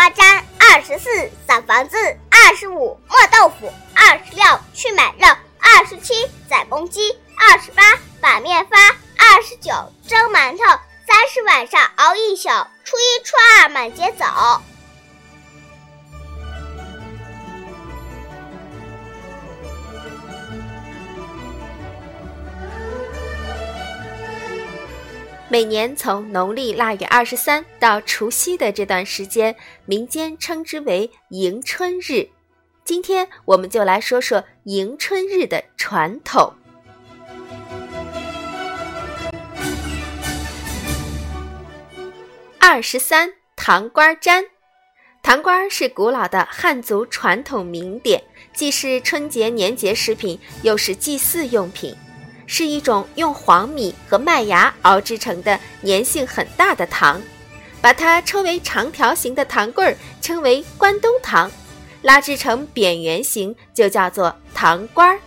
瓜粘，二十四扫房子，二十五磨豆腐，二十六去买肉，二十七宰公鸡，二十八把面发，二十九蒸馒头，三十晚上熬一宿，初一初二满街走。每年从农历腊月二十三到除夕的这段时间，民间称之为迎春日。今天我们就来说说迎春日的传统。二十三糖瓜粘，糖瓜是古老的汉族传统名点，既是春节年节食品，又是祭祀用品。是一种用黄米和麦芽熬制成的粘性很大的糖，把它称为长条形的糖棍儿，称为关东糖；拉制成扁圆形就叫做糖瓜儿。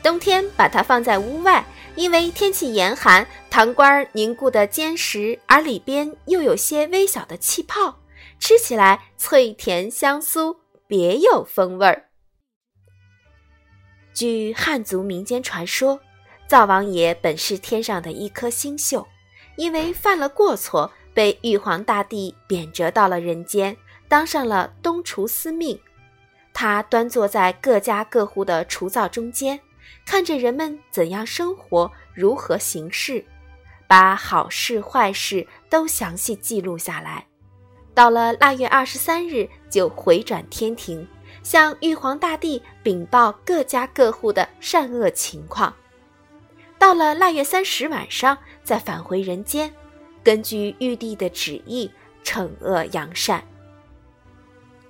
冬天把它放在屋外，因为天气严寒，糖瓜儿凝固的坚实，而里边又有些微小的气泡，吃起来脆甜香酥，别有风味儿。据汉族民间传说。灶王爷本是天上的一颗星宿，因为犯了过错，被玉皇大帝贬谪到了人间，当上了东厨司命。他端坐在各家各户的厨灶中间，看着人们怎样生活，如何行事，把好事坏事都详细记录下来。到了腊月二十三日，就回转天庭，向玉皇大帝禀报各家各户的善恶情况。到了腊月三十晚上，再返回人间，根据玉帝的旨意惩恶扬善。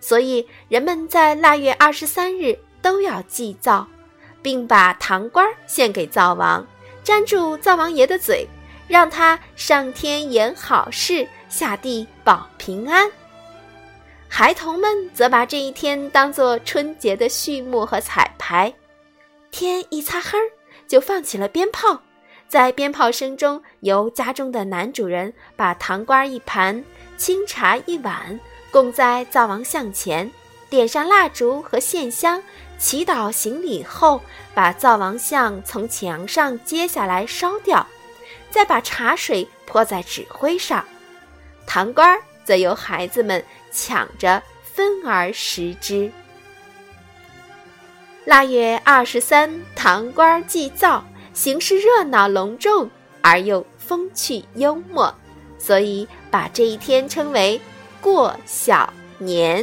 所以人们在腊月二十三日都要祭灶，并把糖瓜献给灶王，粘住灶王爷的嘴，让他上天言好事，下地保平安。孩童们则把这一天当作春节的序幕和彩排。天一擦黑儿。就放起了鞭炮，在鞭炮声中，由家中的男主人把糖瓜一盘、清茶一碗供在灶王像前，点上蜡烛和线香，祈祷行礼后，把灶王像从墙上揭下来烧掉，再把茶水泼在纸灰上，糖瓜则由孩子们抢着分而食之。腊月二十三，糖官祭灶，形式热闹隆重而又风趣幽默，所以把这一天称为过小年。